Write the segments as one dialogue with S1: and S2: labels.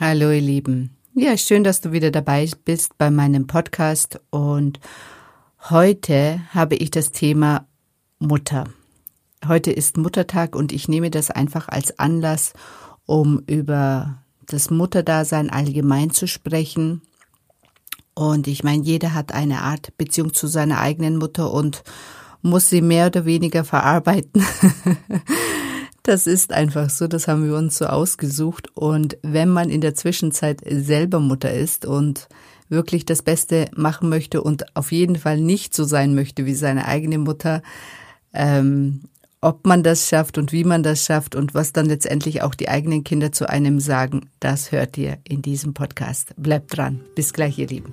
S1: Hallo ihr Lieben. Ja, schön, dass du wieder dabei bist bei meinem Podcast und heute habe ich das Thema Mutter. Heute ist Muttertag und ich nehme das einfach als Anlass, um über das Mutterdasein allgemein zu sprechen. Und ich meine, jeder hat eine Art Beziehung zu seiner eigenen Mutter und muss sie mehr oder weniger verarbeiten. Das ist einfach so, das haben wir uns so ausgesucht. Und wenn man in der Zwischenzeit selber Mutter ist und wirklich das Beste machen möchte und auf jeden Fall nicht so sein möchte wie seine eigene Mutter, ähm, ob man das schafft und wie man das schafft und was dann letztendlich auch die eigenen Kinder zu einem sagen, das hört ihr in diesem Podcast. Bleibt dran. Bis gleich, ihr Lieben.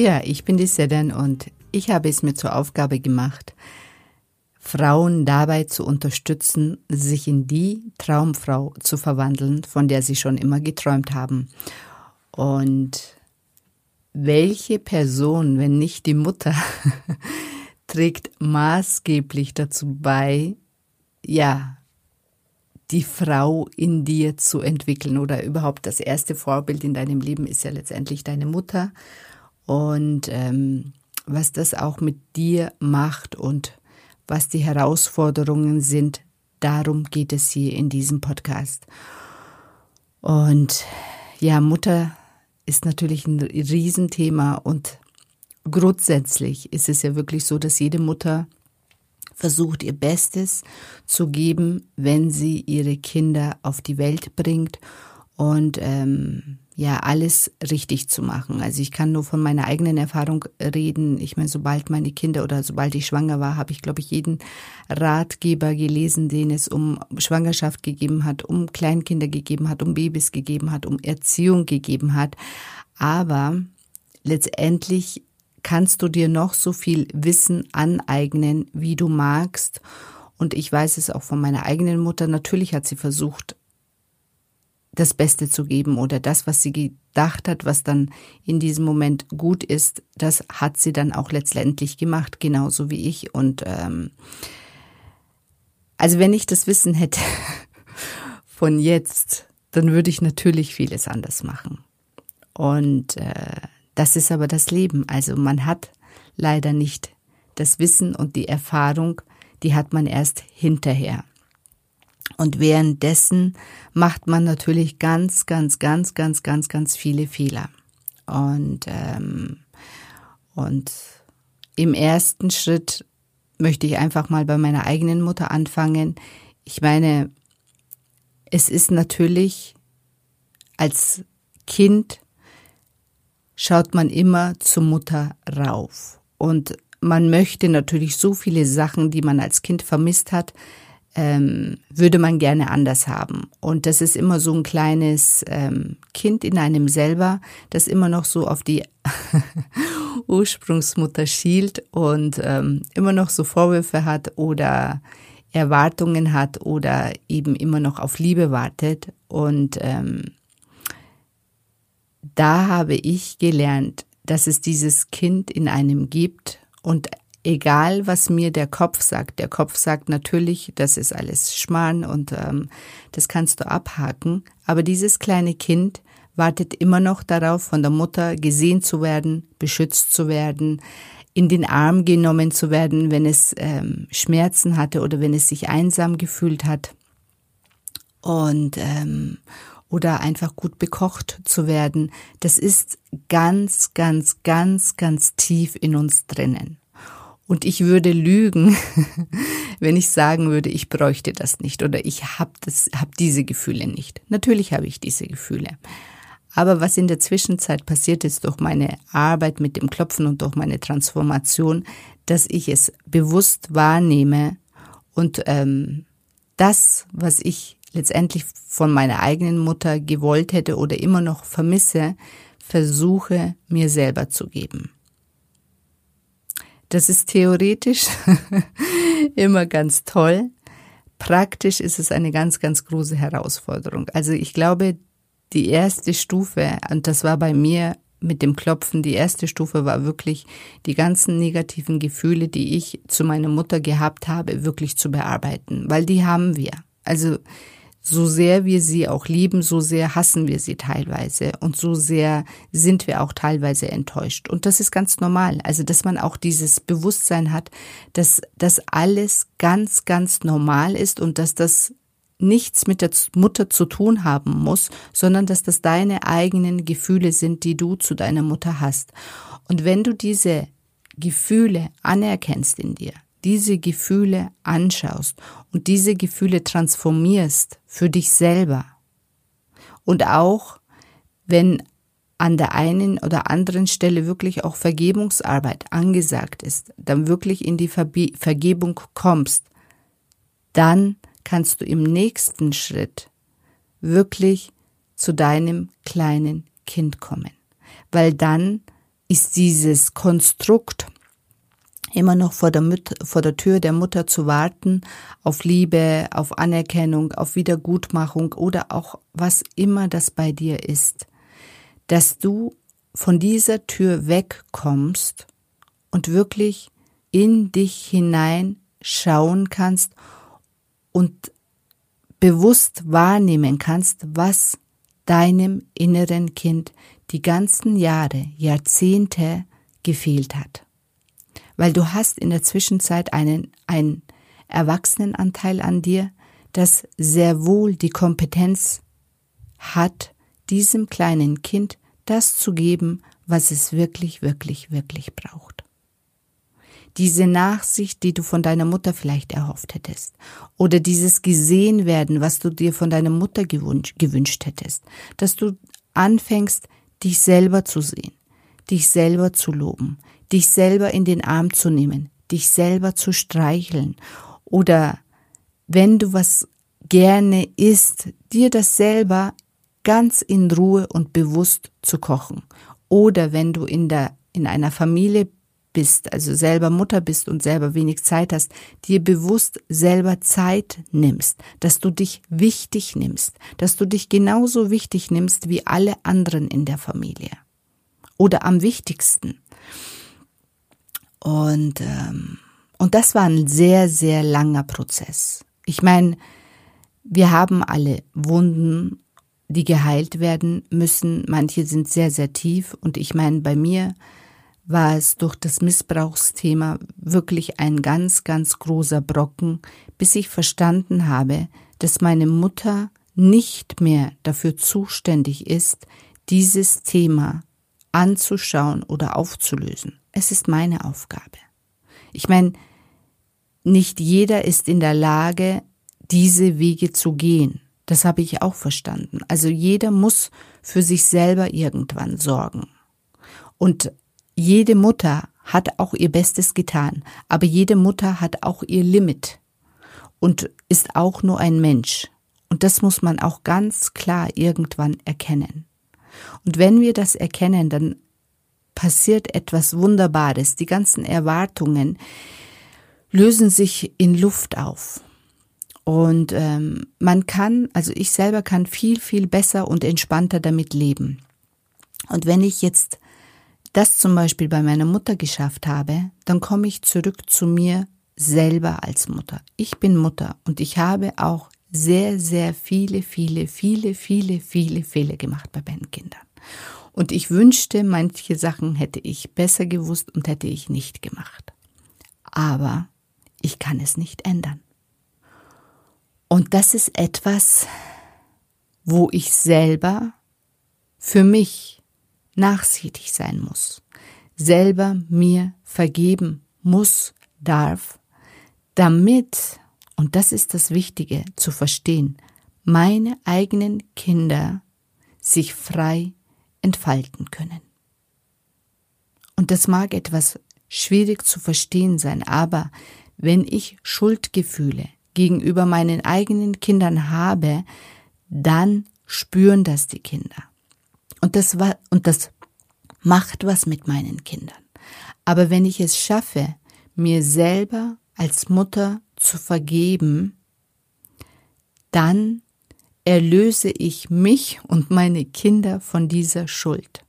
S1: Ja, ich bin die Sedan und ich habe es mir zur Aufgabe gemacht, Frauen dabei zu unterstützen, sich in die Traumfrau zu verwandeln, von der sie schon immer geträumt haben. Und welche Person, wenn nicht die Mutter, trägt maßgeblich dazu bei, ja, die Frau in dir zu entwickeln oder überhaupt das erste Vorbild in deinem Leben ist ja letztendlich deine Mutter und ähm, was das auch mit dir macht und was die Herausforderungen sind, darum geht es hier in diesem Podcast. Und ja, Mutter ist natürlich ein Riesenthema und grundsätzlich ist es ja wirklich so, dass jede Mutter versucht ihr Bestes zu geben, wenn sie ihre Kinder auf die Welt bringt und ähm, ja alles richtig zu machen. Also ich kann nur von meiner eigenen Erfahrung reden. Ich meine, sobald meine Kinder oder sobald ich schwanger war, habe ich, glaube ich, jeden Ratgeber gelesen, den es um Schwangerschaft gegeben hat, um Kleinkinder gegeben hat, um Babys gegeben hat, um Erziehung gegeben hat. Aber letztendlich kannst du dir noch so viel Wissen aneignen, wie du magst. Und ich weiß es auch von meiner eigenen Mutter. Natürlich hat sie versucht, das Beste zu geben oder das, was sie gedacht hat, was dann in diesem Moment gut ist, das hat sie dann auch letztendlich gemacht, genauso wie ich. Und ähm, also wenn ich das Wissen hätte von jetzt, dann würde ich natürlich vieles anders machen. Und äh, das ist aber das Leben. Also man hat leider nicht das Wissen und die Erfahrung, die hat man erst hinterher. Und währenddessen macht man natürlich ganz, ganz, ganz, ganz, ganz, ganz viele Fehler. Und, ähm, und im ersten Schritt möchte ich einfach mal bei meiner eigenen Mutter anfangen. Ich meine, es ist natürlich als Kind schaut man immer zur Mutter rauf. Und man möchte natürlich so viele Sachen, die man als Kind vermisst hat, ähm, würde man gerne anders haben. Und das ist immer so ein kleines ähm, Kind in einem selber, das immer noch so auf die Ursprungsmutter schielt und ähm, immer noch so Vorwürfe hat oder Erwartungen hat oder eben immer noch auf Liebe wartet. Und ähm, da habe ich gelernt, dass es dieses Kind in einem gibt und egal, was mir der Kopf sagt, der Kopf sagt natürlich, das ist alles Schmarrn und ähm, das kannst du abhaken, aber dieses kleine Kind wartet immer noch darauf, von der Mutter gesehen zu werden, beschützt zu werden, in den Arm genommen zu werden, wenn es ähm, Schmerzen hatte oder wenn es sich einsam gefühlt hat und ähm, oder einfach gut bekocht zu werden. Das ist ganz, ganz, ganz, ganz tief in uns drinnen. Und ich würde lügen, wenn ich sagen würde, ich bräuchte das nicht oder ich habe habe diese Gefühle nicht. Natürlich habe ich diese Gefühle. Aber was in der Zwischenzeit passiert ist durch meine Arbeit mit dem Klopfen und durch meine Transformation, dass ich es bewusst wahrnehme und ähm, das, was ich letztendlich von meiner eigenen Mutter gewollt hätte oder immer noch vermisse, versuche mir selber zu geben. Das ist theoretisch immer ganz toll. Praktisch ist es eine ganz, ganz große Herausforderung. Also ich glaube, die erste Stufe, und das war bei mir mit dem Klopfen, die erste Stufe war wirklich die ganzen negativen Gefühle, die ich zu meiner Mutter gehabt habe, wirklich zu bearbeiten, weil die haben wir. Also so sehr wir sie auch lieben, so sehr hassen wir sie teilweise und so sehr sind wir auch teilweise enttäuscht. Und das ist ganz normal. Also, dass man auch dieses Bewusstsein hat, dass das alles ganz, ganz normal ist und dass das nichts mit der Mutter zu tun haben muss, sondern dass das deine eigenen Gefühle sind, die du zu deiner Mutter hast. Und wenn du diese Gefühle anerkennst in dir, diese Gefühle anschaust und diese Gefühle transformierst für dich selber und auch wenn an der einen oder anderen Stelle wirklich auch Vergebungsarbeit angesagt ist, dann wirklich in die Vergebung kommst, dann kannst du im nächsten Schritt wirklich zu deinem kleinen Kind kommen. Weil dann ist dieses Konstrukt immer noch vor der, Müt vor der Tür der Mutter zu warten, auf Liebe, auf Anerkennung, auf Wiedergutmachung oder auch was immer das bei dir ist, dass du von dieser Tür wegkommst und wirklich in dich hinein schauen kannst und bewusst wahrnehmen kannst, was deinem inneren Kind die ganzen Jahre, Jahrzehnte gefehlt hat. Weil du hast in der Zwischenzeit einen, einen Erwachsenenanteil an dir, das sehr wohl die Kompetenz hat, diesem kleinen Kind das zu geben, was es wirklich, wirklich, wirklich braucht. Diese Nachsicht, die du von deiner Mutter vielleicht erhofft hättest, oder dieses gesehen werden, was du dir von deiner Mutter gewünscht, gewünscht hättest, dass du anfängst, dich selber zu sehen, dich selber zu loben, dich selber in den Arm zu nehmen, dich selber zu streicheln oder wenn du was gerne isst, dir das selber ganz in Ruhe und bewusst zu kochen. Oder wenn du in der in einer Familie bist, also selber Mutter bist und selber wenig Zeit hast, dir bewusst selber Zeit nimmst, dass du dich wichtig nimmst, dass du dich genauso wichtig nimmst wie alle anderen in der Familie. Oder am wichtigsten. Und, ähm, und das war ein sehr, sehr langer Prozess. Ich meine, wir haben alle Wunden, die geheilt werden müssen. Manche sind sehr, sehr tief. Und ich meine, bei mir, war es durch das Missbrauchsthema wirklich ein ganz, ganz großer Brocken, bis ich verstanden habe, dass meine Mutter nicht mehr dafür zuständig ist, dieses Thema anzuschauen oder aufzulösen. Es ist meine Aufgabe. Ich meine, nicht jeder ist in der Lage, diese Wege zu gehen. Das habe ich auch verstanden. Also jeder muss für sich selber irgendwann sorgen. Und jede Mutter hat auch ihr Bestes getan, aber jede Mutter hat auch ihr Limit und ist auch nur ein Mensch. Und das muss man auch ganz klar irgendwann erkennen. Und wenn wir das erkennen, dann passiert etwas Wunderbares. Die ganzen Erwartungen lösen sich in Luft auf. Und ähm, man kann, also ich selber kann viel, viel besser und entspannter damit leben. Und wenn ich jetzt das zum Beispiel bei meiner Mutter geschafft habe, dann komme ich zurück zu mir selber als Mutter. Ich bin Mutter und ich habe auch sehr, sehr viele, viele, viele, viele, viele Fehler gemacht bei meinen Kindern. Und ich wünschte, manche Sachen hätte ich besser gewusst und hätte ich nicht gemacht. Aber ich kann es nicht ändern. Und das ist etwas, wo ich selber für mich nachsichtig sein muss, selber mir vergeben muss, darf, damit, und das ist das Wichtige zu verstehen, meine eigenen Kinder sich frei entfalten können. Und das mag etwas schwierig zu verstehen sein, aber wenn ich Schuldgefühle gegenüber meinen eigenen Kindern habe, dann spüren das die Kinder. Und das war, und das macht was mit meinen Kindern. Aber wenn ich es schaffe, mir selber als Mutter zu vergeben, dann erlöse ich mich und meine Kinder von dieser Schuld.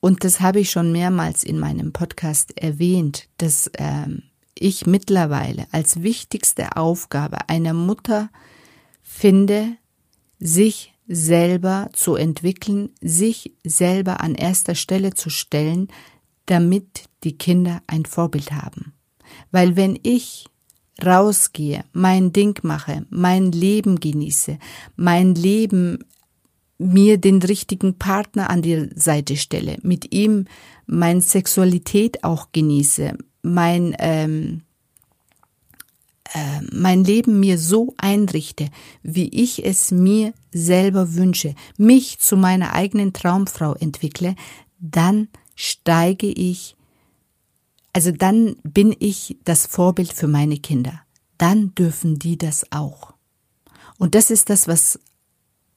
S1: Und das habe ich schon mehrmals in meinem Podcast erwähnt, dass ähm, ich mittlerweile als wichtigste Aufgabe einer Mutter finde, sich selber zu entwickeln, sich selber an erster Stelle zu stellen, damit die Kinder ein Vorbild haben. Weil wenn ich rausgehe, mein Ding mache, mein Leben genieße, mein Leben mir den richtigen Partner an die Seite stelle, mit ihm meine Sexualität auch genieße, mein, ähm, äh, mein Leben mir so einrichte, wie ich es mir selber wünsche, mich zu meiner eigenen Traumfrau entwickle, dann steige ich also dann bin ich das Vorbild für meine Kinder. Dann dürfen die das auch. Und das ist das, was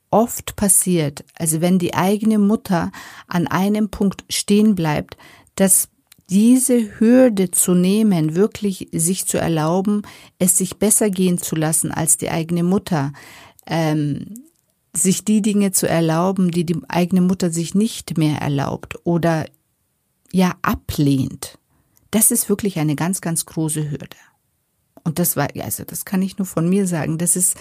S1: oft passiert. Also wenn die eigene Mutter an einem Punkt stehen bleibt, dass diese Hürde zu nehmen, wirklich sich zu erlauben, es sich besser gehen zu lassen als die eigene Mutter, ähm, sich die Dinge zu erlauben, die die eigene Mutter sich nicht mehr erlaubt oder ja ablehnt. Das ist wirklich eine ganz, ganz große Hürde. Und das war, also das kann ich nur von mir sagen, das ist,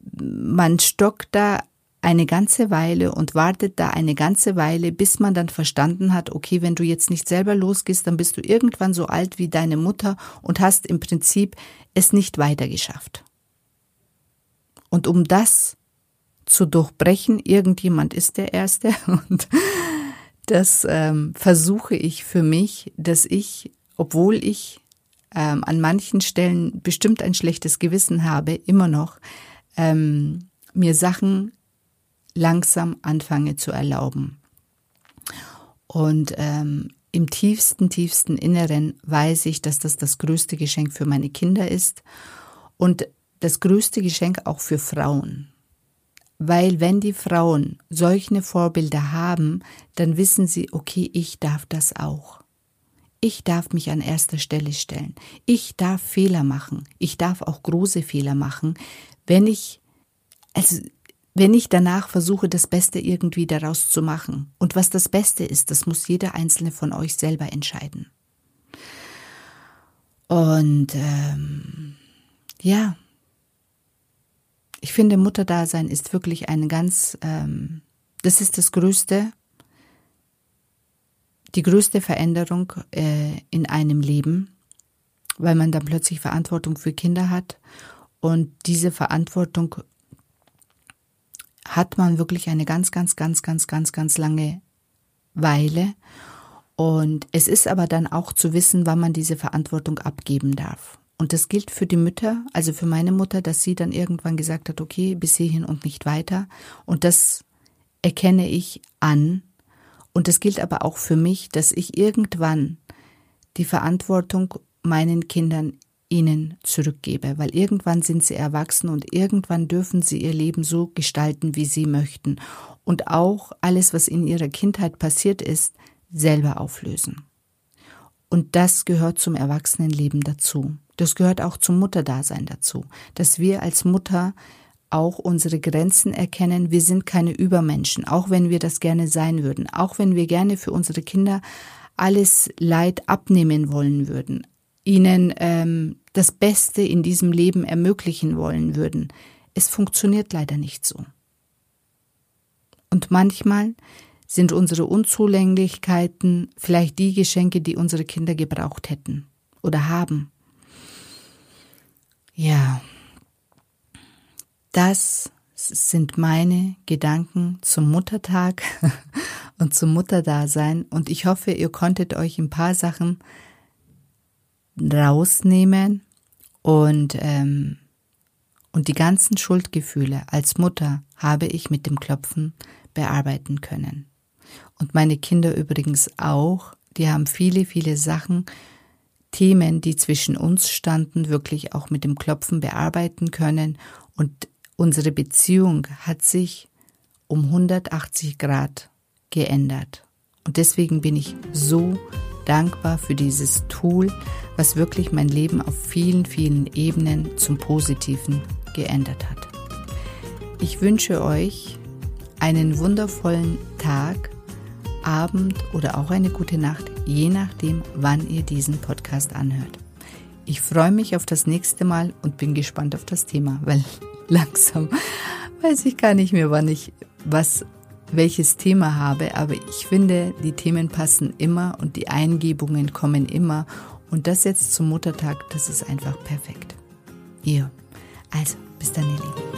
S1: man stockt da eine ganze Weile und wartet da eine ganze Weile, bis man dann verstanden hat, okay, wenn du jetzt nicht selber losgehst, dann bist du irgendwann so alt wie deine Mutter und hast im Prinzip es nicht weiter geschafft. Und um das zu durchbrechen, irgendjemand ist der Erste und das ähm, versuche ich für mich, dass ich, obwohl ich ähm, an manchen Stellen bestimmt ein schlechtes Gewissen habe, immer noch ähm, mir Sachen langsam anfange zu erlauben. Und ähm, im tiefsten, tiefsten Inneren weiß ich, dass das das größte Geschenk für meine Kinder ist und das größte Geschenk auch für Frauen. Weil wenn die Frauen solche Vorbilder haben, dann wissen sie, okay, ich darf das auch. Ich darf mich an erster Stelle stellen. Ich darf Fehler machen. Ich darf auch große Fehler machen, wenn ich, also, wenn ich danach versuche, das Beste irgendwie daraus zu machen. Und was das Beste ist, das muss jeder einzelne von euch selber entscheiden. Und ähm, ja, ich finde, Mutterdasein ist wirklich eine ganz, ähm, das ist das Größte, die größte Veränderung äh, in einem Leben, weil man dann plötzlich Verantwortung für Kinder hat und diese Verantwortung hat man wirklich eine ganz, ganz, ganz, ganz, ganz, ganz lange Weile. Und es ist aber dann auch zu wissen, wann man diese Verantwortung abgeben darf. Und das gilt für die Mütter, also für meine Mutter, dass sie dann irgendwann gesagt hat, okay, bis hierhin und nicht weiter. Und das erkenne ich an. Und das gilt aber auch für mich, dass ich irgendwann die Verantwortung meinen Kindern ihnen zurückgebe, weil irgendwann sind sie erwachsen und irgendwann dürfen sie ihr Leben so gestalten, wie sie möchten und auch alles, was in ihrer Kindheit passiert ist, selber auflösen. Und das gehört zum Erwachsenenleben dazu. Das gehört auch zum Mutterdasein dazu, dass wir als Mutter auch unsere Grenzen erkennen. Wir sind keine Übermenschen, auch wenn wir das gerne sein würden, auch wenn wir gerne für unsere Kinder alles Leid abnehmen wollen würden, ihnen ähm, das Beste in diesem Leben ermöglichen wollen würden. Es funktioniert leider nicht so. Und manchmal sind unsere Unzulänglichkeiten vielleicht die Geschenke, die unsere Kinder gebraucht hätten oder haben. Ja, das sind meine Gedanken zum Muttertag und zum Mutterdasein. Und ich hoffe, ihr konntet euch ein paar Sachen rausnehmen und ähm, und die ganzen Schuldgefühle als Mutter habe ich mit dem Klopfen bearbeiten können. Und meine Kinder übrigens auch, die haben viele, viele Sachen, Themen, die zwischen uns standen, wirklich auch mit dem Klopfen bearbeiten können. Und unsere Beziehung hat sich um 180 Grad geändert. Und deswegen bin ich so dankbar für dieses Tool, was wirklich mein Leben auf vielen, vielen Ebenen zum Positiven geändert hat. Ich wünsche euch einen wundervollen Tag, Abend oder auch eine gute Nacht, je nachdem, wann ihr diesen Podcast anhört. Ich freue mich auf das nächste Mal und bin gespannt auf das Thema, weil langsam weiß ich gar nicht mehr, wann ich was welches Thema habe, aber ich finde, die Themen passen immer und die Eingebungen kommen immer und das jetzt zum Muttertag, das ist einfach perfekt. Ihr. Also, bis dann, ihr Lieben.